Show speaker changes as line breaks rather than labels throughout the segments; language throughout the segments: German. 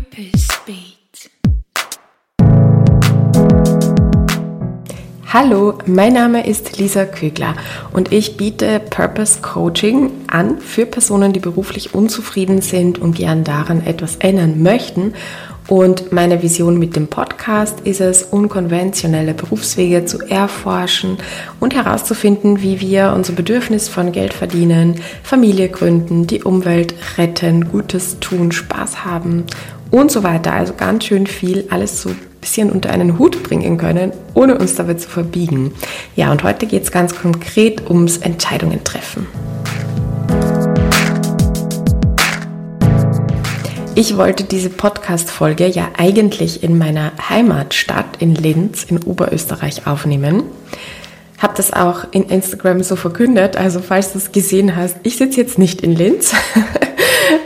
Purpose Beat.
Hallo, mein Name ist Lisa Kögler und ich biete Purpose Coaching an für Personen, die beruflich unzufrieden sind und gern daran etwas ändern möchten. Und meine Vision mit dem Podcast ist es, unkonventionelle Berufswege zu erforschen und herauszufinden, wie wir unser Bedürfnis von Geld verdienen, Familie gründen, die Umwelt retten, Gutes tun, Spaß haben und so weiter. Also ganz schön viel, alles so ein bisschen unter einen Hut bringen können, ohne uns dabei zu verbiegen. Ja, und heute geht es ganz konkret ums Entscheidungen treffen. Ich wollte diese Podcast-Folge ja eigentlich in meiner Heimatstadt in Linz in Oberösterreich aufnehmen. Habe das auch in Instagram so verkündet, also falls du es gesehen hast, ich sitze jetzt nicht in Linz.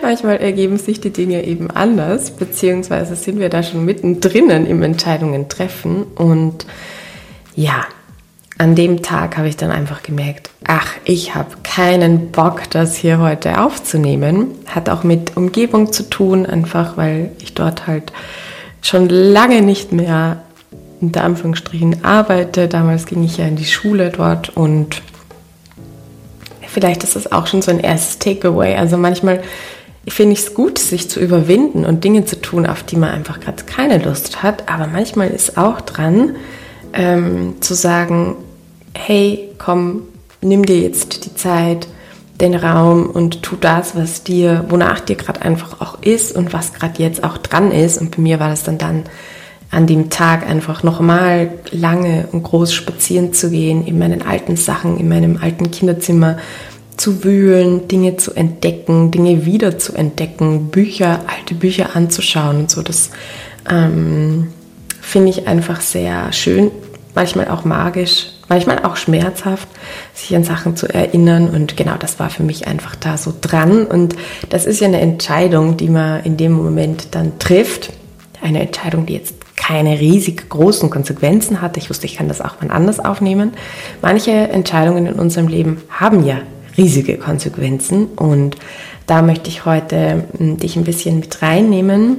Manchmal ergeben sich die Dinge eben anders, beziehungsweise sind wir da schon mittendrin im Entscheidungen treffen. Und ja, an dem Tag habe ich dann einfach gemerkt, ach, ich habe keinen Bock, das hier heute aufzunehmen. Hat auch mit Umgebung zu tun, einfach weil ich dort halt schon lange nicht mehr unter Anführungsstrichen arbeite. Damals ging ich ja in die Schule dort und vielleicht ist das auch schon so ein erstes Takeaway. Also manchmal finde ich es gut, sich zu überwinden und Dinge zu tun, auf die man einfach gerade keine Lust hat. Aber manchmal ist auch dran, ähm, zu sagen, hey, komm, nimm dir jetzt die Zeit, den Raum und tu das, was dir, wonach dir gerade einfach auch ist und was gerade jetzt auch dran ist. Und bei mir war das dann dann an dem Tag einfach nochmal lange und groß spazieren zu gehen, in meinen alten Sachen, in meinem alten Kinderzimmer zu wühlen, Dinge zu entdecken, Dinge wieder zu entdecken, Bücher, alte Bücher anzuschauen und so. Das ähm, finde ich einfach sehr schön, manchmal auch magisch, manchmal auch schmerzhaft, sich an Sachen zu erinnern. Und genau das war für mich einfach da so dran. Und das ist ja eine Entscheidung, die man in dem Moment dann trifft. Eine Entscheidung, die jetzt keine riesig großen Konsequenzen hat. Ich wusste, ich kann das auch mal anders aufnehmen. Manche Entscheidungen in unserem Leben haben ja riesige Konsequenzen. Und da möchte ich heute hm, dich ein bisschen mit reinnehmen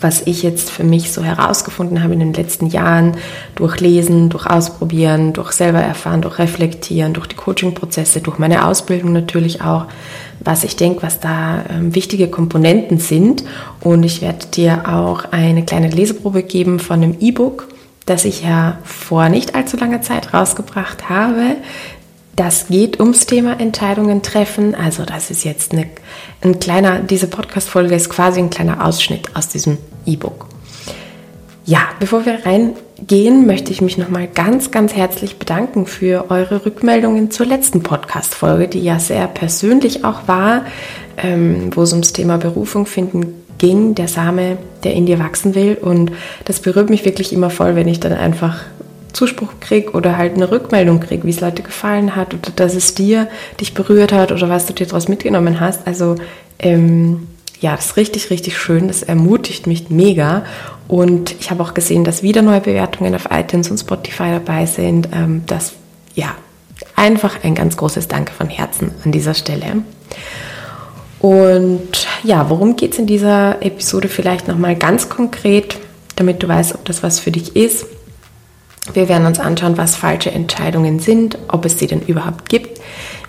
was ich jetzt für mich so herausgefunden habe in den letzten Jahren durch Lesen, durch Ausprobieren, durch selber erfahren, durch Reflektieren, durch die Coaching-Prozesse, durch meine Ausbildung natürlich auch, was ich denke, was da ähm, wichtige Komponenten sind. Und ich werde dir auch eine kleine Leseprobe geben von einem E-Book, das ich ja vor nicht allzu langer Zeit rausgebracht habe, das geht ums Thema Entscheidungen treffen. Also das ist jetzt eine, ein kleiner, diese Podcast-Folge ist quasi ein kleiner Ausschnitt aus diesem E-Book. Ja, bevor wir reingehen, möchte ich mich nochmal ganz, ganz herzlich bedanken für eure Rückmeldungen zur letzten Podcast-Folge, die ja sehr persönlich auch war, ähm, wo es ums Thema Berufung finden ging, der Same, der in dir wachsen will. Und das berührt mich wirklich immer voll, wenn ich dann einfach Zuspruch kriege oder halt eine Rückmeldung kriege, wie es Leute gefallen hat oder dass es dir dich berührt hat oder was du dir daraus mitgenommen hast. Also ähm, ja, das ist richtig, richtig schön. Das ermutigt mich mega. Und ich habe auch gesehen, dass wieder neue Bewertungen auf iTunes und Spotify dabei sind. Ähm, das, ja, einfach ein ganz großes Danke von Herzen an dieser Stelle. Und ja, worum geht es in dieser Episode vielleicht nochmal ganz konkret, damit du weißt, ob das was für dich ist. Wir werden uns anschauen, was falsche Entscheidungen sind, ob es sie denn überhaupt gibt.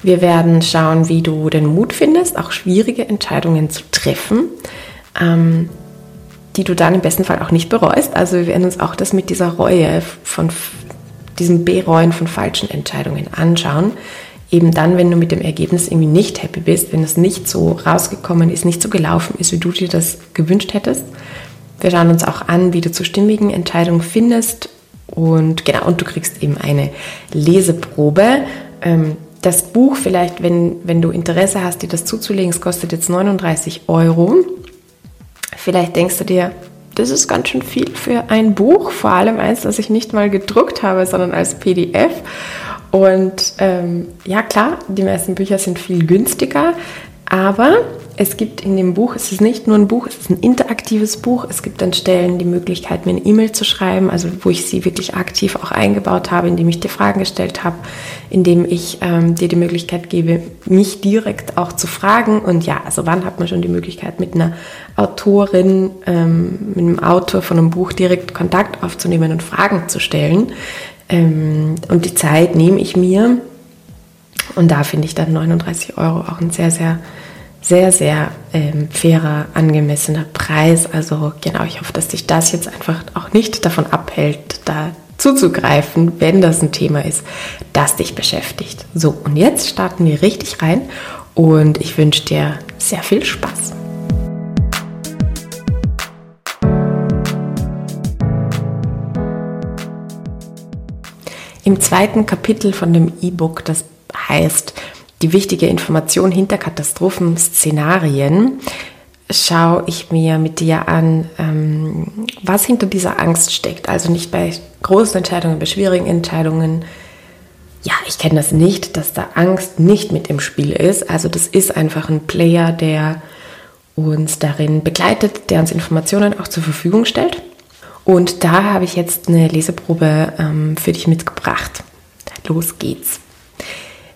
Wir werden schauen, wie du den Mut findest, auch schwierige Entscheidungen zu treffen, ähm, die du dann im besten Fall auch nicht bereust. Also wir werden uns auch das mit dieser Reue von diesem Bereuen von falschen Entscheidungen anschauen. Eben dann, wenn du mit dem Ergebnis irgendwie nicht happy bist, wenn es nicht so rausgekommen ist, nicht so gelaufen ist, wie du dir das gewünscht hättest. Wir schauen uns auch an, wie du zu stimmigen Entscheidungen findest, und genau, und du kriegst eben eine Leseprobe. Ähm, das Buch vielleicht, wenn, wenn du Interesse hast, dir das zuzulegen, es kostet jetzt 39 Euro. Vielleicht denkst du dir, das ist ganz schön viel für ein Buch, vor allem eins, das ich nicht mal gedruckt habe, sondern als PDF. Und ähm, ja klar, die meisten Bücher sind viel günstiger, aber es gibt in dem Buch, es ist nicht nur ein Buch, es ist ein interaktives Buch. Es gibt an Stellen die Möglichkeit, mir eine E-Mail zu schreiben, also wo ich sie wirklich aktiv auch eingebaut habe, indem ich dir Fragen gestellt habe, indem ich ähm, dir die Möglichkeit gebe, mich direkt auch zu fragen. Und ja, also wann hat man schon die Möglichkeit, mit einer Autorin, ähm, mit einem Autor von einem Buch direkt Kontakt aufzunehmen und Fragen zu stellen. Ähm, und die Zeit nehme ich mir. Und da finde ich dann 39 Euro auch ein sehr, sehr sehr, sehr ähm, fairer, angemessener Preis. Also genau, ich hoffe, dass dich das jetzt einfach auch nicht davon abhält, da zuzugreifen, wenn das ein Thema ist, das dich beschäftigt. So, und jetzt starten wir richtig rein und ich wünsche dir sehr viel Spaß. Im zweiten Kapitel von dem E-Book, das heißt die wichtige Information hinter Katastrophenszenarien, schaue ich mir mit dir an, ähm, was hinter dieser Angst steckt. Also nicht bei großen Entscheidungen, bei schwierigen Entscheidungen. Ja, ich kenne das nicht, dass da Angst nicht mit im Spiel ist. Also das ist einfach ein Player, der uns darin begleitet, der uns Informationen auch zur Verfügung stellt. Und da habe ich jetzt eine Leseprobe ähm, für dich mitgebracht. Los geht's.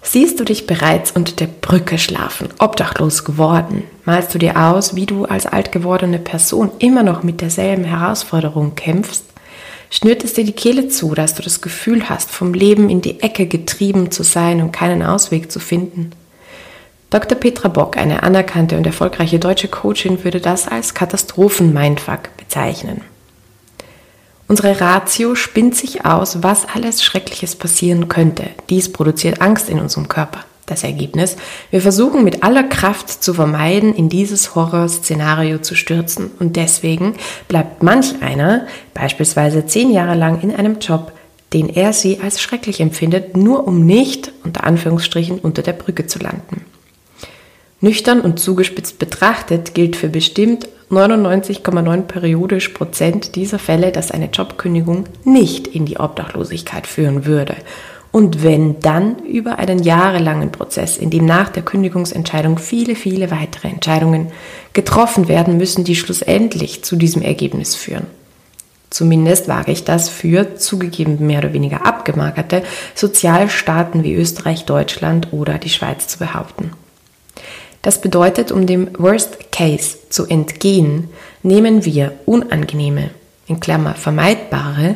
Siehst du dich bereits unter der Brücke schlafen, obdachlos geworden? Malst du dir aus, wie du als alt gewordene Person immer noch mit derselben Herausforderung kämpfst? Schnürt es dir die Kehle zu, dass du das Gefühl hast, vom Leben in die Ecke getrieben zu sein und keinen Ausweg zu finden? Dr. Petra Bock, eine anerkannte und erfolgreiche deutsche Coachin, würde das als Katastrophen-Mindfuck bezeichnen. Unsere Ratio spinnt sich aus, was alles Schreckliches passieren könnte. Dies produziert Angst in unserem Körper. Das Ergebnis? Wir versuchen mit aller Kraft zu vermeiden, in dieses Horrorszenario zu stürzen. Und deswegen bleibt manch einer beispielsweise zehn Jahre lang in einem Job, den er sie als schrecklich empfindet, nur um nicht, unter Anführungsstrichen, unter der Brücke zu landen. Nüchtern und zugespitzt betrachtet gilt für bestimmt 99,9 periodisch Prozent dieser Fälle, dass eine Jobkündigung nicht in die Obdachlosigkeit führen würde. Und wenn dann über einen jahrelangen Prozess, in dem nach der Kündigungsentscheidung viele, viele weitere Entscheidungen getroffen werden müssen, die schlussendlich zu diesem Ergebnis führen. Zumindest wage ich das für zugegeben mehr oder weniger abgemagerte Sozialstaaten wie Österreich, Deutschland oder die Schweiz zu behaupten. Das bedeutet, um dem Worst Case zu entgehen, nehmen wir unangenehme, in Klammer vermeidbare,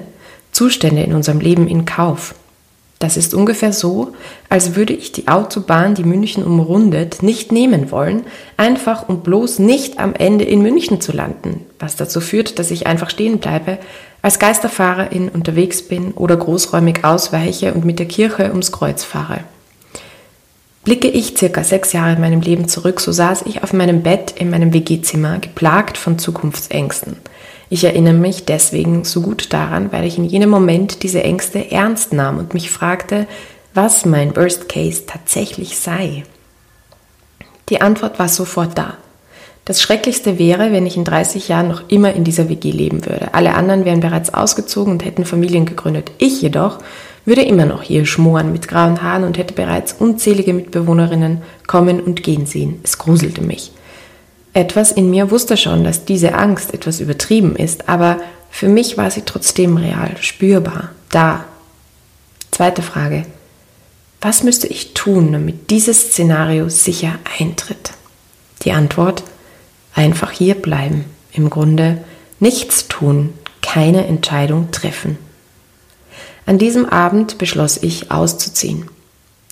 Zustände in unserem Leben in Kauf. Das ist ungefähr so, als würde ich die Autobahn, die München umrundet, nicht nehmen wollen, einfach um bloß nicht am Ende in München zu landen, was dazu führt, dass ich einfach stehen bleibe, als Geisterfahrerin unterwegs bin oder großräumig ausweiche und mit der Kirche ums Kreuz fahre. Blicke ich circa sechs Jahre in meinem Leben zurück, so saß ich auf meinem Bett in meinem WG-Zimmer, geplagt von Zukunftsängsten. Ich erinnere mich deswegen so gut daran, weil ich in jenem Moment diese Ängste ernst nahm und mich fragte, was mein Worst Case tatsächlich sei. Die Antwort war sofort da. Das Schrecklichste wäre, wenn ich in 30 Jahren noch immer in dieser WG leben würde. Alle anderen wären bereits ausgezogen und hätten Familien gegründet. Ich jedoch würde immer noch hier schmoren mit grauen Haaren und hätte bereits unzählige Mitbewohnerinnen kommen und gehen sehen. Es gruselte mich. Etwas in mir wusste schon, dass diese Angst etwas übertrieben ist, aber für mich war sie trotzdem real, spürbar, da. Zweite Frage. Was müsste ich tun, damit dieses Szenario sicher eintritt? Die Antwort, einfach hier bleiben. Im Grunde nichts tun, keine Entscheidung treffen. An diesem Abend beschloss ich, auszuziehen.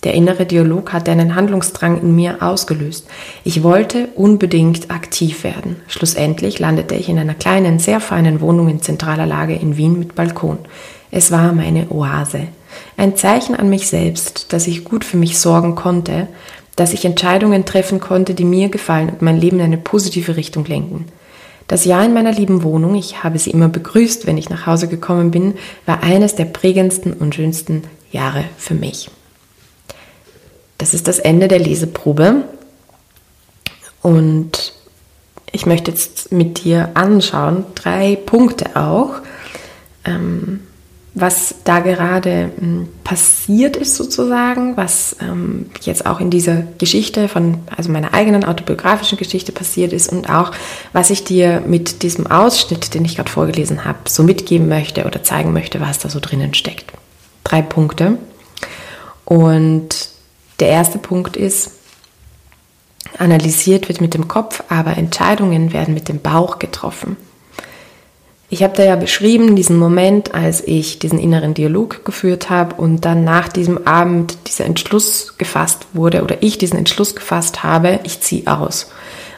Der innere Dialog hatte einen Handlungsdrang in mir ausgelöst. Ich wollte unbedingt aktiv werden. Schlussendlich landete ich in einer kleinen, sehr feinen Wohnung in zentraler Lage in Wien mit Balkon. Es war meine Oase. Ein Zeichen an mich selbst, dass ich gut für mich sorgen konnte, dass ich Entscheidungen treffen konnte, die mir gefallen und mein Leben in eine positive Richtung lenken. Das Jahr in meiner lieben Wohnung, ich habe sie immer begrüßt, wenn ich nach Hause gekommen bin, war eines der prägendsten und schönsten Jahre für mich. Das ist das Ende der Leseprobe und ich möchte jetzt mit dir anschauen, drei Punkte auch, ähm, was da gerade ähm, passiert ist sozusagen, was ähm, jetzt auch in dieser Geschichte von, also meiner eigenen autobiografischen Geschichte passiert ist und auch, was ich dir mit diesem Ausschnitt, den ich gerade vorgelesen habe, so mitgeben möchte oder zeigen möchte, was da so drinnen steckt. Drei Punkte. Und der erste Punkt ist, analysiert wird mit dem Kopf, aber Entscheidungen werden mit dem Bauch getroffen. Ich habe da ja beschrieben, diesen Moment, als ich diesen inneren Dialog geführt habe und dann nach diesem Abend dieser Entschluss gefasst wurde oder ich diesen Entschluss gefasst habe, ich ziehe aus.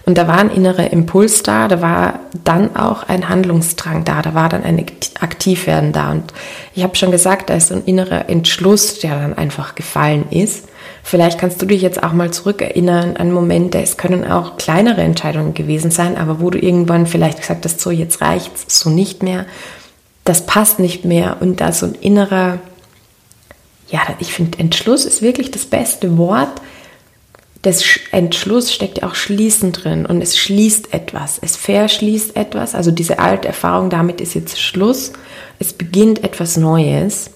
Und da war ein innerer Impuls da, da war dann auch ein Handlungsdrang da, da war dann ein Aktivwerden da. Und ich habe schon gesagt, da ist ein innerer Entschluss, der dann einfach gefallen ist. Vielleicht kannst du dich jetzt auch mal zurückerinnern an Momente, es können auch kleinere Entscheidungen gewesen sein, aber wo du irgendwann vielleicht gesagt hast, so jetzt reicht's, so nicht mehr, das passt nicht mehr und da so ein innerer, ja, ich finde Entschluss ist wirklich das beste Wort. Das Entschluss steckt ja auch schließen drin und es schließt etwas, es verschließt etwas, also diese alte Erfahrung, damit ist jetzt Schluss, es beginnt etwas Neues.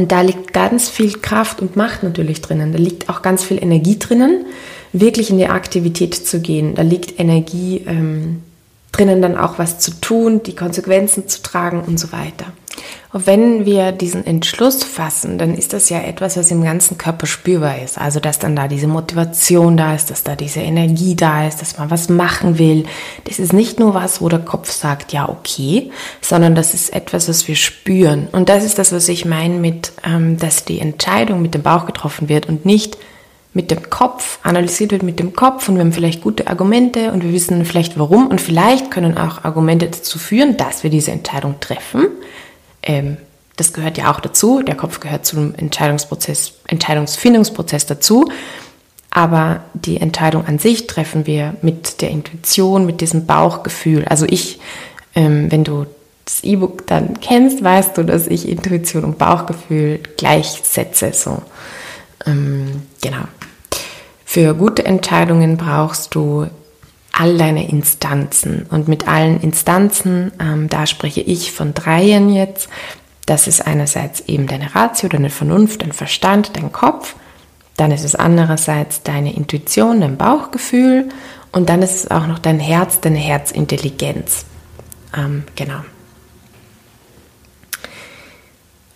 Und da liegt ganz viel Kraft und Macht natürlich drinnen. Da liegt auch ganz viel Energie drinnen, wirklich in die Aktivität zu gehen. Da liegt Energie ähm, drinnen, dann auch was zu tun, die Konsequenzen zu tragen und so weiter. Und wenn wir diesen Entschluss fassen, dann ist das ja etwas, was im ganzen Körper spürbar ist. Also, dass dann da diese Motivation da ist, dass da diese Energie da ist, dass man was machen will. Das ist nicht nur was, wo der Kopf sagt, ja, okay, sondern das ist etwas, was wir spüren. Und das ist das, was ich meine mit, ähm, dass die Entscheidung mit dem Bauch getroffen wird und nicht mit dem Kopf, analysiert wird mit dem Kopf und wir haben vielleicht gute Argumente und wir wissen vielleicht warum und vielleicht können auch Argumente dazu führen, dass wir diese Entscheidung treffen ähm, das gehört ja auch dazu. Der Kopf gehört zum Entscheidungsprozess, Entscheidungsfindungsprozess dazu. Aber die Entscheidung an sich treffen wir mit der Intuition, mit diesem Bauchgefühl. Also ich, ähm, wenn du das E-Book dann kennst, weißt du, dass ich Intuition und Bauchgefühl gleichsetze. So, ähm, genau. Für gute Entscheidungen brauchst du all deine Instanzen. Und mit allen Instanzen, ähm, da spreche ich von dreien jetzt. Das ist einerseits eben deine Ratio, deine Vernunft, dein Verstand, dein Kopf. Dann ist es andererseits deine Intuition, dein Bauchgefühl. Und dann ist es auch noch dein Herz, deine Herzintelligenz. Ähm, genau.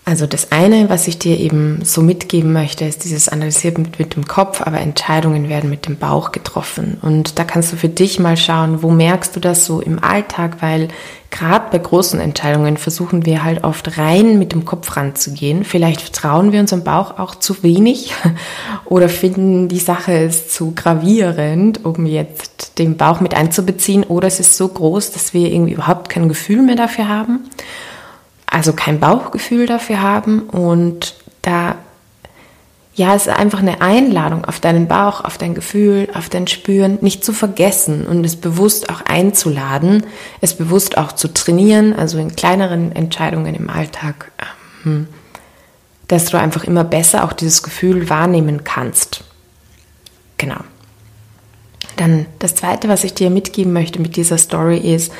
Also das eine, was ich dir eben so mitgeben möchte, ist dieses Analysieren mit, mit, dem Kopf, aber Entscheidungen werden mit dem Bauch getroffen. Und da kannst du für dich mal schauen, wo merkst du das so im Alltag, weil gerade bei großen Entscheidungen versuchen wir halt oft rein mit dem Kopf ranzugehen. Vielleicht vertrauen wir unserem Bauch auch zu wenig oder finden die Sache ist zu gravierend, um jetzt den Bauch mit einzubeziehen oder es ist so groß, dass wir irgendwie überhaupt kein Gefühl mehr dafür haben also kein Bauchgefühl dafür haben und da ja, es ist einfach eine Einladung auf deinen Bauch, auf dein Gefühl, auf dein Spüren, nicht zu vergessen und es bewusst auch einzuladen, es bewusst auch zu trainieren, also in kleineren Entscheidungen im Alltag, ähm, dass du einfach immer besser auch dieses Gefühl wahrnehmen kannst. Genau. Dann das Zweite, was ich dir mitgeben möchte mit dieser Story ist,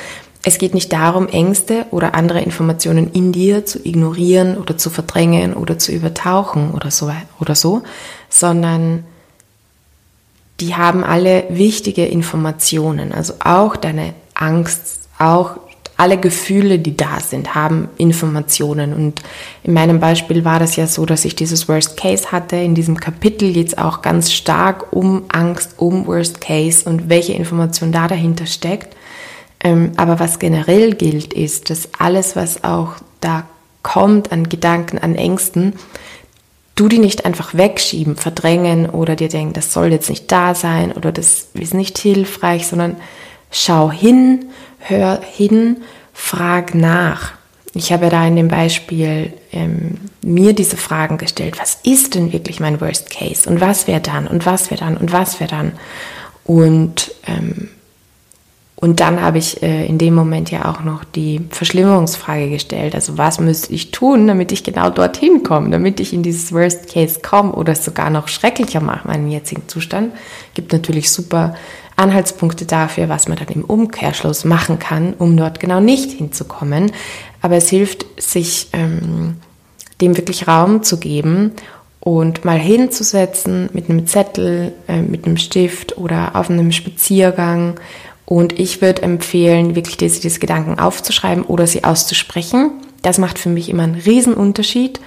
es geht nicht darum, Ängste oder andere Informationen in dir zu ignorieren oder zu verdrängen oder zu übertauchen oder so, oder so sondern die haben alle wichtige Informationen. Also auch deine Angst, auch alle Gefühle, die da sind, haben Informationen. Und in meinem Beispiel war das ja so, dass ich dieses Worst Case hatte, in diesem Kapitel jetzt auch ganz stark um Angst, um Worst Case und welche Information da dahinter steckt. Ähm, aber was generell gilt, ist, dass alles, was auch da kommt an Gedanken, an Ängsten, du die nicht einfach wegschieben, verdrängen oder dir denken, das soll jetzt nicht da sein oder das ist nicht hilfreich, sondern schau hin, hör hin, frag nach. Ich habe da in dem Beispiel ähm, mir diese Fragen gestellt, was ist denn wirklich mein Worst Case? Und was wäre dann? Und was wäre dann? Und was wäre dann? Und ähm, und dann habe ich äh, in dem Moment ja auch noch die Verschlimmerungsfrage gestellt. Also was müsste ich tun, damit ich genau dorthin komme, damit ich in dieses Worst Case komme oder es sogar noch schrecklicher mache, meinen jetzigen Zustand. Gibt natürlich super Anhaltspunkte dafür, was man dann im Umkehrschluss machen kann, um dort genau nicht hinzukommen. Aber es hilft, sich ähm, dem wirklich Raum zu geben und mal hinzusetzen mit einem Zettel, äh, mit einem Stift oder auf einem Spaziergang. Und ich würde empfehlen, wirklich diese, diese Gedanken aufzuschreiben oder sie auszusprechen. Das macht für mich immer einen Riesenunterschied.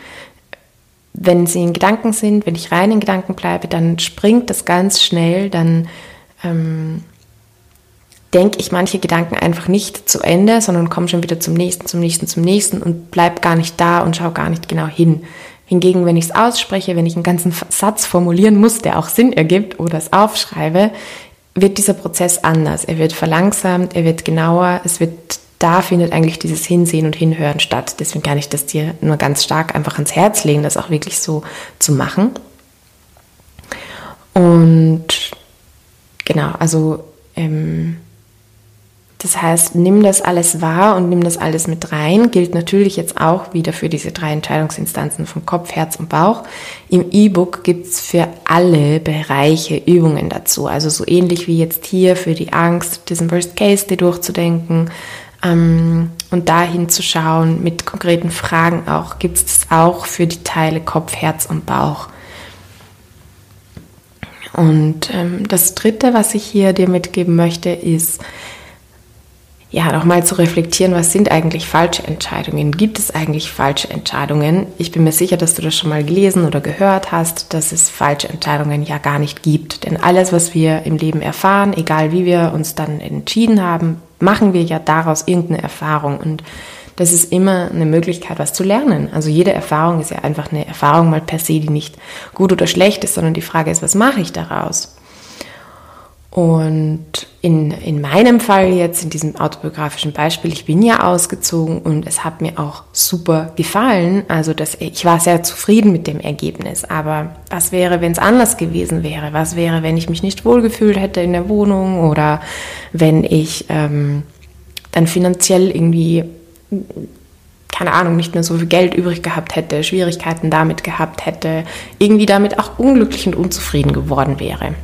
Wenn sie in Gedanken sind, wenn ich rein in Gedanken bleibe, dann springt das ganz schnell, dann ähm, denke ich manche Gedanken einfach nicht zu Ende, sondern komme schon wieder zum nächsten, zum nächsten, zum nächsten und bleib gar nicht da und schaue gar nicht genau hin. Hingegen, wenn ich es ausspreche, wenn ich einen ganzen Satz formulieren muss, der auch Sinn ergibt oder es aufschreibe, wird dieser Prozess anders. Er wird verlangsamt, er wird genauer, es wird, da findet eigentlich dieses Hinsehen und Hinhören statt. Deswegen kann ich das dir nur ganz stark einfach ans Herz legen, das auch wirklich so zu machen. Und genau, also ähm, das heißt, nimm das alles wahr und nimm das alles mit rein. Gilt natürlich jetzt auch wieder für diese drei Entscheidungsinstanzen von Kopf, Herz und Bauch. Im E-Book gibt's für alle Bereiche Übungen dazu. Also so ähnlich wie jetzt hier für die Angst, diesen Worst Case dir durchzudenken ähm, und dahin zu schauen mit konkreten Fragen auch. Gibt's das auch für die Teile Kopf, Herz und Bauch. Und ähm, das Dritte, was ich hier dir mitgeben möchte, ist, ja, nochmal zu reflektieren, was sind eigentlich falsche Entscheidungen? Gibt es eigentlich falsche Entscheidungen? Ich bin mir sicher, dass du das schon mal gelesen oder gehört hast, dass es falsche Entscheidungen ja gar nicht gibt. Denn alles, was wir im Leben erfahren, egal wie wir uns dann entschieden haben, machen wir ja daraus irgendeine Erfahrung. Und das ist immer eine Möglichkeit, was zu lernen. Also jede Erfahrung ist ja einfach eine Erfahrung mal per se, die nicht gut oder schlecht ist, sondern die Frage ist, was mache ich daraus? Und in, in meinem Fall jetzt, in diesem autobiografischen Beispiel, ich bin ja ausgezogen und es hat mir auch super gefallen. Also das, ich war sehr zufrieden mit dem Ergebnis. Aber was wäre, wenn es anders gewesen wäre? Was wäre, wenn ich mich nicht wohlgefühlt hätte in der Wohnung oder wenn ich ähm, dann finanziell irgendwie, keine Ahnung, nicht mehr so viel Geld übrig gehabt hätte, Schwierigkeiten damit gehabt hätte, irgendwie damit auch unglücklich und unzufrieden geworden wäre.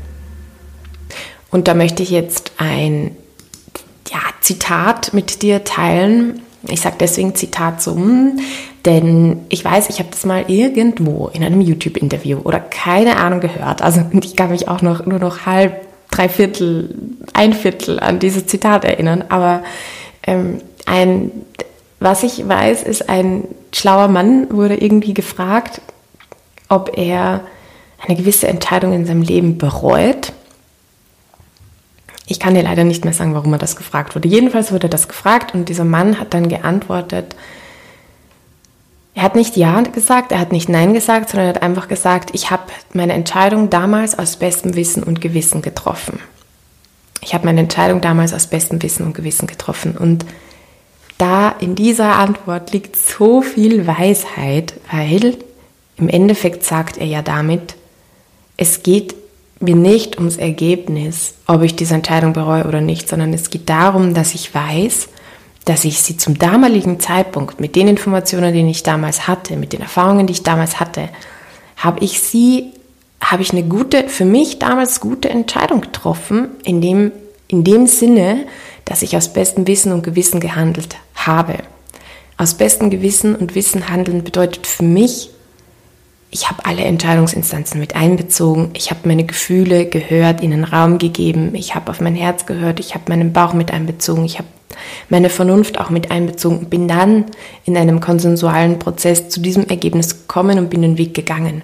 Und da möchte ich jetzt ein ja, Zitat mit dir teilen. Ich sage deswegen Zitat so, denn ich weiß, ich habe das mal irgendwo in einem YouTube-Interview oder keine Ahnung gehört. Also ich kann mich auch noch nur noch halb, drei Viertel, ein Viertel an dieses Zitat erinnern. Aber ähm, ein, was ich weiß, ist ein schlauer Mann wurde irgendwie gefragt, ob er eine gewisse Entscheidung in seinem Leben bereut ich kann dir leider nicht mehr sagen, warum er das gefragt wurde. Jedenfalls wurde das gefragt und dieser Mann hat dann geantwortet, er hat nicht Ja gesagt, er hat nicht Nein gesagt, sondern er hat einfach gesagt, ich habe meine Entscheidung damals aus bestem Wissen und Gewissen getroffen. Ich habe meine Entscheidung damals aus bestem Wissen und Gewissen getroffen. Und da in dieser Antwort liegt so viel Weisheit, weil im Endeffekt sagt er ja damit, es geht mir nicht ums Ergebnis, ob ich diese Entscheidung bereue oder nicht, sondern es geht darum, dass ich weiß, dass ich sie zum damaligen Zeitpunkt mit den Informationen, die ich damals hatte, mit den Erfahrungen, die ich damals hatte, habe ich sie, habe ich eine gute, für mich damals gute Entscheidung getroffen, in dem, in dem Sinne, dass ich aus bestem Wissen und Gewissen gehandelt habe. Aus bestem Gewissen und Wissen handeln bedeutet für mich, ich habe alle Entscheidungsinstanzen mit einbezogen, ich habe meine Gefühle gehört, ihnen Raum gegeben, ich habe auf mein Herz gehört, ich habe meinen Bauch mit einbezogen, ich habe meine Vernunft auch mit einbezogen. Bin dann in einem konsensualen Prozess zu diesem Ergebnis gekommen und bin den Weg gegangen.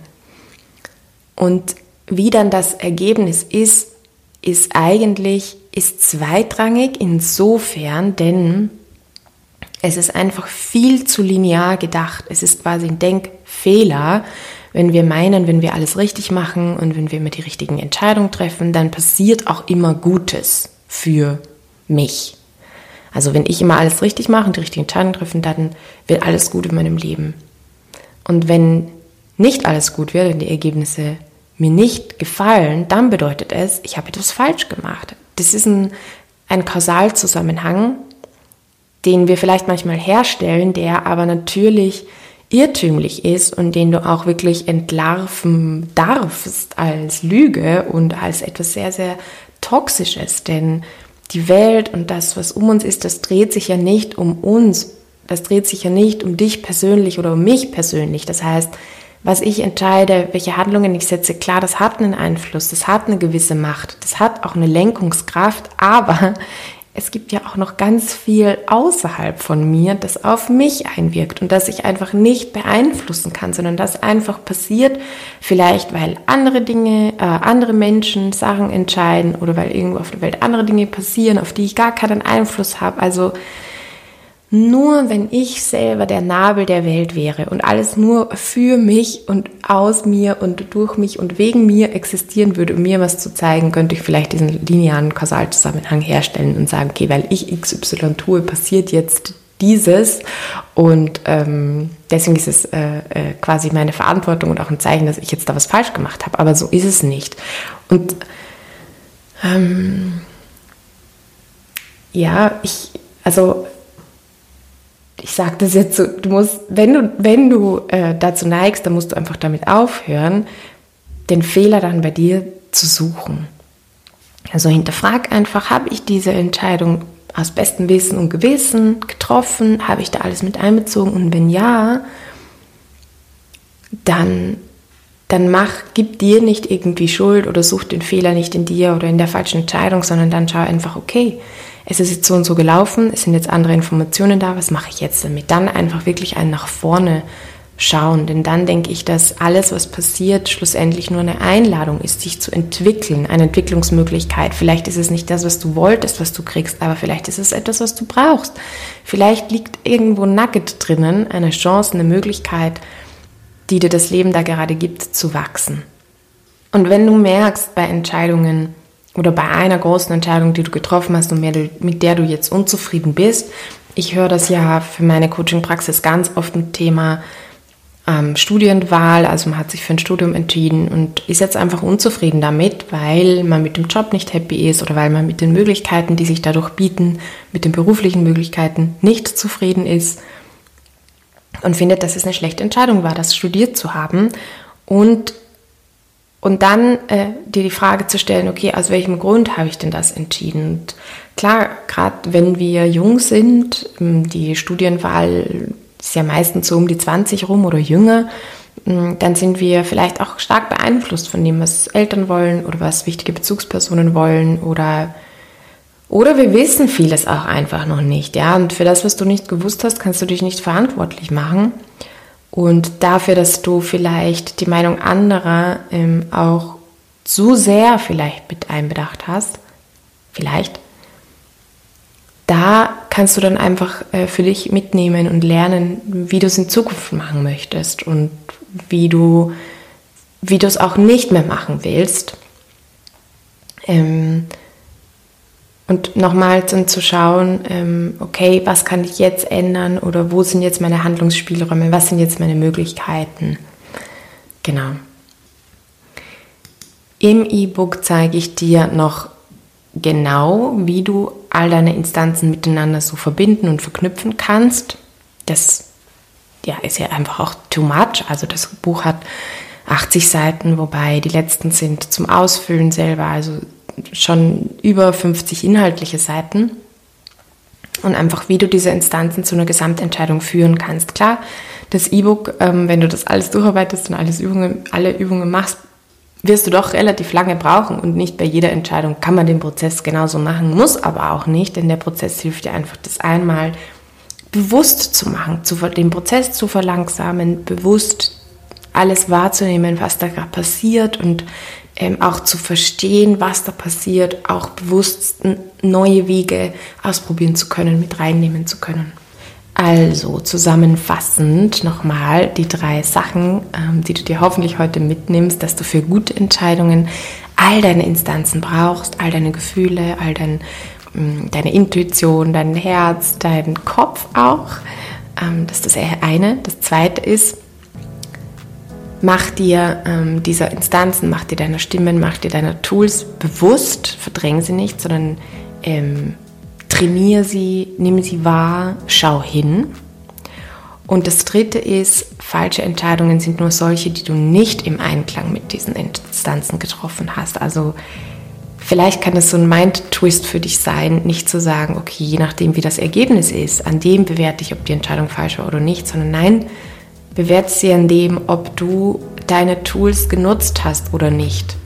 Und wie dann das Ergebnis ist, ist eigentlich ist zweitrangig insofern, denn es ist einfach viel zu linear gedacht. Es ist quasi ein Denkfehler, wenn wir meinen, wenn wir alles richtig machen und wenn wir immer die richtigen Entscheidungen treffen, dann passiert auch immer Gutes für mich. Also wenn ich immer alles richtig mache und die richtigen Entscheidungen treffe, dann wird alles gut in meinem Leben. Und wenn nicht alles gut wird, wenn die Ergebnisse mir nicht gefallen, dann bedeutet es, ich habe etwas falsch gemacht. Das ist ein, ein Kausalzusammenhang, den wir vielleicht manchmal herstellen, der aber natürlich irrtümlich ist und den du auch wirklich entlarven darfst als Lüge und als etwas sehr, sehr Toxisches, denn die Welt und das, was um uns ist, das dreht sich ja nicht um uns, das dreht sich ja nicht um dich persönlich oder um mich persönlich. Das heißt, was ich entscheide, welche Handlungen ich setze, klar, das hat einen Einfluss, das hat eine gewisse Macht, das hat auch eine Lenkungskraft, aber es gibt ja auch noch ganz viel außerhalb von mir, das auf mich einwirkt und das ich einfach nicht beeinflussen kann, sondern das einfach passiert, vielleicht weil andere Dinge, äh, andere Menschen Sachen entscheiden oder weil irgendwo auf der Welt andere Dinge passieren, auf die ich gar keinen Einfluss habe. Also nur wenn ich selber der Nabel der Welt wäre und alles nur für mich und aus mir und durch mich und wegen mir existieren würde, um mir was zu zeigen, könnte ich vielleicht diesen linearen Kausalzusammenhang herstellen und sagen, okay, weil ich XY tue, passiert jetzt dieses und ähm, deswegen ist es äh, äh, quasi meine Verantwortung und auch ein Zeichen, dass ich jetzt da was falsch gemacht habe. Aber so ist es nicht. Und ähm, ja, ich, also ich sage das jetzt so, du musst, wenn du, wenn du äh, dazu neigst, dann musst du einfach damit aufhören, den Fehler dann bei dir zu suchen. Also hinterfrag einfach, habe ich diese Entscheidung aus bestem Wissen und Gewissen getroffen? Habe ich da alles mit einbezogen? Und wenn ja, dann, dann mach, gib dir nicht irgendwie Schuld oder such den Fehler nicht in dir oder in der falschen Entscheidung, sondern dann schau einfach, okay, es ist jetzt so und so gelaufen, es sind jetzt andere Informationen da, was mache ich jetzt damit? Dann einfach wirklich ein nach vorne schauen, denn dann denke ich, dass alles, was passiert, schlussendlich nur eine Einladung ist, sich zu entwickeln, eine Entwicklungsmöglichkeit. Vielleicht ist es nicht das, was du wolltest, was du kriegst, aber vielleicht ist es etwas, was du brauchst. Vielleicht liegt irgendwo Nugget drinnen, eine Chance, eine Möglichkeit, die dir das Leben da gerade gibt, zu wachsen. Und wenn du merkst bei Entscheidungen, oder bei einer großen Entscheidung, die du getroffen hast und mit der du jetzt unzufrieden bist. Ich höre das ja für meine Coaching-Praxis ganz oft ein Thema ähm, Studienwahl. Also man hat sich für ein Studium entschieden und ist jetzt einfach unzufrieden damit, weil man mit dem Job nicht happy ist oder weil man mit den Möglichkeiten, die sich dadurch bieten, mit den beruflichen Möglichkeiten nicht zufrieden ist und findet, dass es eine schlechte Entscheidung war, das studiert zu haben und und dann äh, dir die Frage zu stellen, okay, aus welchem Grund habe ich denn das entschieden? Und klar, gerade wenn wir jung sind, ähm, die Studienwahl ist ja meistens so um die 20 rum oder jünger, ähm, dann sind wir vielleicht auch stark beeinflusst von dem, was Eltern wollen oder was wichtige Bezugspersonen wollen oder oder wir wissen vieles auch einfach noch nicht, ja. Und für das, was du nicht gewusst hast, kannst du dich nicht verantwortlich machen. Und dafür, dass du vielleicht die Meinung anderer ähm, auch zu sehr vielleicht mit einbedacht hast, vielleicht, da kannst du dann einfach äh, für dich mitnehmen und lernen, wie du es in Zukunft machen möchtest und wie du, wie du es auch nicht mehr machen willst. Ähm, und nochmal dann zu schauen, ähm, okay, was kann ich jetzt ändern oder wo sind jetzt meine Handlungsspielräume, was sind jetzt meine Möglichkeiten. Genau. Im E-Book zeige ich dir noch genau, wie du all deine Instanzen miteinander so verbinden und verknüpfen kannst. Das ja, ist ja einfach auch too much. Also das Buch hat 80 Seiten, wobei die letzten sind zum Ausfüllen selber. Also schon über 50 inhaltliche Seiten und einfach, wie du diese Instanzen zu einer Gesamtentscheidung führen kannst. Klar, das E-Book, ähm, wenn du das alles durcharbeitest und alles Übungen, alle Übungen machst, wirst du doch relativ lange brauchen und nicht bei jeder Entscheidung kann man den Prozess genauso machen, muss aber auch nicht, denn der Prozess hilft dir einfach, das einmal bewusst zu machen, zu, den Prozess zu verlangsamen, bewusst alles wahrzunehmen, was da gerade passiert und ähm, auch zu verstehen, was da passiert, auch bewusst neue Wege ausprobieren zu können, mit reinnehmen zu können. Also zusammenfassend nochmal die drei Sachen, ähm, die du dir hoffentlich heute mitnimmst, dass du für gute Entscheidungen all deine Instanzen brauchst, all deine Gefühle, all dein, ähm, deine Intuition, dein Herz, dein Kopf auch. Ähm, das ist das eine. Das zweite ist, Mach dir ähm, dieser Instanzen, mach dir deiner Stimmen, mach dir deiner Tools bewusst, verdräng sie nicht, sondern ähm, trainiere sie, nimm sie wahr, schau hin. Und das dritte ist, falsche Entscheidungen sind nur solche, die du nicht im Einklang mit diesen Instanzen getroffen hast. Also Vielleicht kann es so ein Mind-Twist für dich sein, nicht zu sagen, okay, je nachdem, wie das Ergebnis ist, an dem bewerte ich, ob die Entscheidung falsch war oder nicht, sondern nein, bewerte sie an dem, ob du deine Tools genutzt hast oder nicht.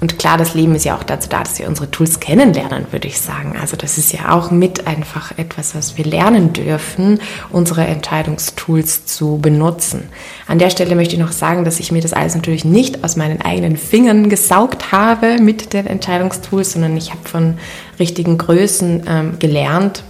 Und klar, das Leben ist ja auch dazu da, dass wir unsere Tools kennenlernen, würde ich sagen. Also das ist ja auch mit einfach etwas, was wir lernen dürfen, unsere Entscheidungstools zu benutzen. An der Stelle möchte ich noch sagen, dass ich mir das alles natürlich nicht aus meinen eigenen Fingern gesaugt habe mit den Entscheidungstools, sondern ich habe von richtigen Größen ähm, gelernt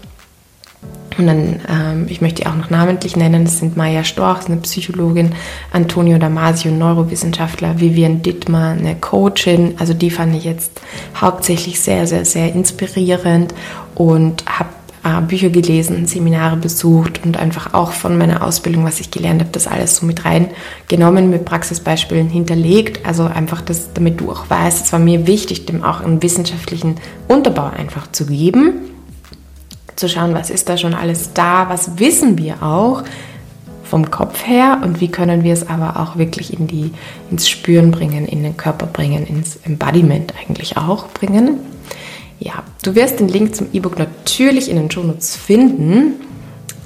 und dann, ähm, ich möchte auch noch namentlich nennen, das sind Maya Storch, eine Psychologin, Antonio Damasio, Neurowissenschaftler, Vivian Dittmar, eine Coachin. Also die fand ich jetzt hauptsächlich sehr, sehr, sehr inspirierend und habe äh, Bücher gelesen, Seminare besucht und einfach auch von meiner Ausbildung, was ich gelernt habe, das alles so mit reingenommen, mit Praxisbeispielen hinterlegt. Also einfach, das, damit du auch weißt, es war mir wichtig, dem auch einen wissenschaftlichen Unterbau einfach zu geben zu schauen, was ist da schon alles da, was wissen wir auch vom Kopf her und wie können wir es aber auch wirklich in die, ins Spüren bringen, in den Körper bringen, ins Embodiment eigentlich auch bringen. Ja, du wirst den Link zum E-Book natürlich in den Shownotes finden.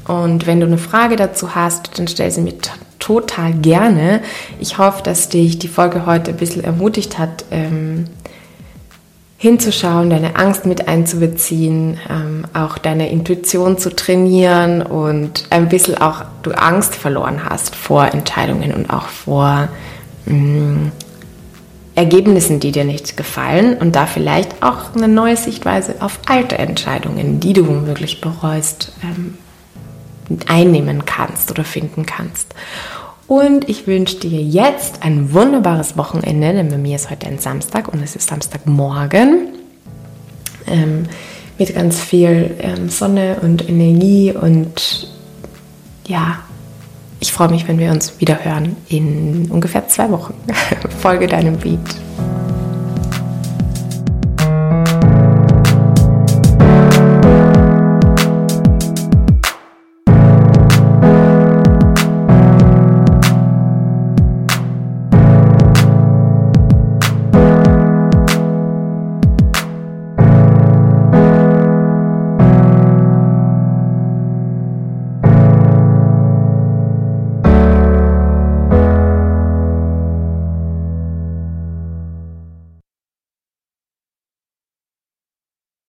Und wenn du eine Frage dazu hast, dann stell sie mir total gerne. Ich hoffe, dass dich die Folge heute ein bisschen ermutigt hat, ähm, hinzuschauen, deine Angst mit einzubeziehen, ähm, auch deine Intuition zu trainieren und ein bisschen auch du Angst verloren hast vor Entscheidungen und auch vor mh, mm, Ergebnissen, die dir nicht gefallen und da vielleicht auch eine neue Sichtweise auf alte Entscheidungen, die du womöglich bereust, ähm, einnehmen kannst oder finden kannst. Und ich wünsche dir jetzt ein wunderbares Wochenende, denn bei mir ist heute ein Samstag und es ist Samstagmorgen. Ähm, mit ganz viel ähm, Sonne und Energie und ja, ich freue mich, wenn wir uns wieder hören in ungefähr zwei Wochen. Folge deinem Beat.